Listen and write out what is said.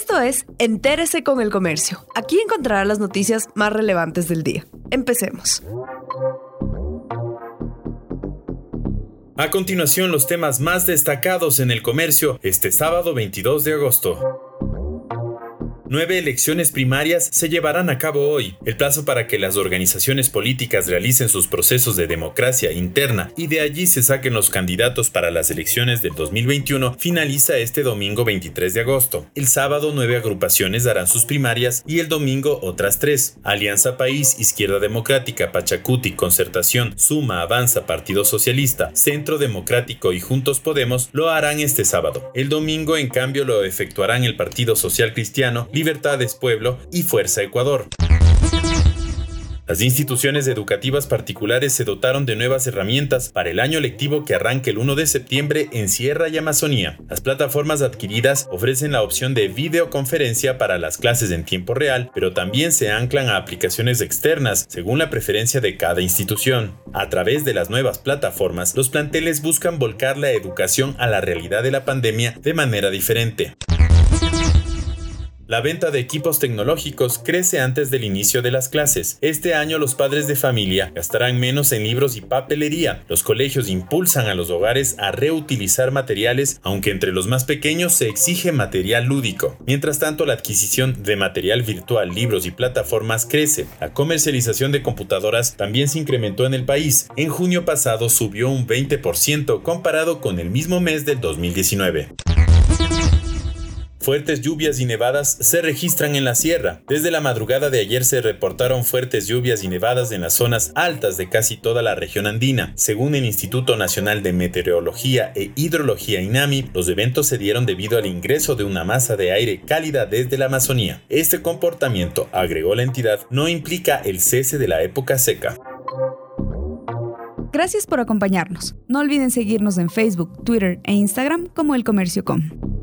Esto es Entérese con el Comercio. Aquí encontrará las noticias más relevantes del día. Empecemos. A continuación, los temas más destacados en el comercio este sábado 22 de agosto. Nueve elecciones primarias se llevarán a cabo hoy. El plazo para que las organizaciones políticas realicen sus procesos de democracia interna y de allí se saquen los candidatos para las elecciones del 2021 finaliza este domingo 23 de agosto. El sábado nueve agrupaciones darán sus primarias y el domingo otras tres. Alianza País, Izquierda Democrática, Pachacuti, Concertación, Suma, Avanza, Partido Socialista, Centro Democrático y Juntos Podemos lo harán este sábado. El domingo en cambio lo efectuarán el Partido Social Cristiano, Libertades Pueblo y Fuerza Ecuador. Las instituciones educativas particulares se dotaron de nuevas herramientas para el año lectivo que arranca el 1 de septiembre en Sierra y Amazonía. Las plataformas adquiridas ofrecen la opción de videoconferencia para las clases en tiempo real, pero también se anclan a aplicaciones externas según la preferencia de cada institución. A través de las nuevas plataformas, los planteles buscan volcar la educación a la realidad de la pandemia de manera diferente. La venta de equipos tecnológicos crece antes del inicio de las clases. Este año los padres de familia gastarán menos en libros y papelería. Los colegios impulsan a los hogares a reutilizar materiales, aunque entre los más pequeños se exige material lúdico. Mientras tanto, la adquisición de material virtual, libros y plataformas crece. La comercialización de computadoras también se incrementó en el país. En junio pasado subió un 20% comparado con el mismo mes del 2019. Fuertes lluvias y nevadas se registran en la sierra. Desde la madrugada de ayer se reportaron fuertes lluvias y nevadas en las zonas altas de casi toda la región andina. Según el Instituto Nacional de Meteorología e Hidrología INAMI, los eventos se dieron debido al ingreso de una masa de aire cálida desde la Amazonía. Este comportamiento, agregó la entidad, no implica el cese de la época seca. Gracias por acompañarnos. No olviden seguirnos en Facebook, Twitter e Instagram como El Comercio Com.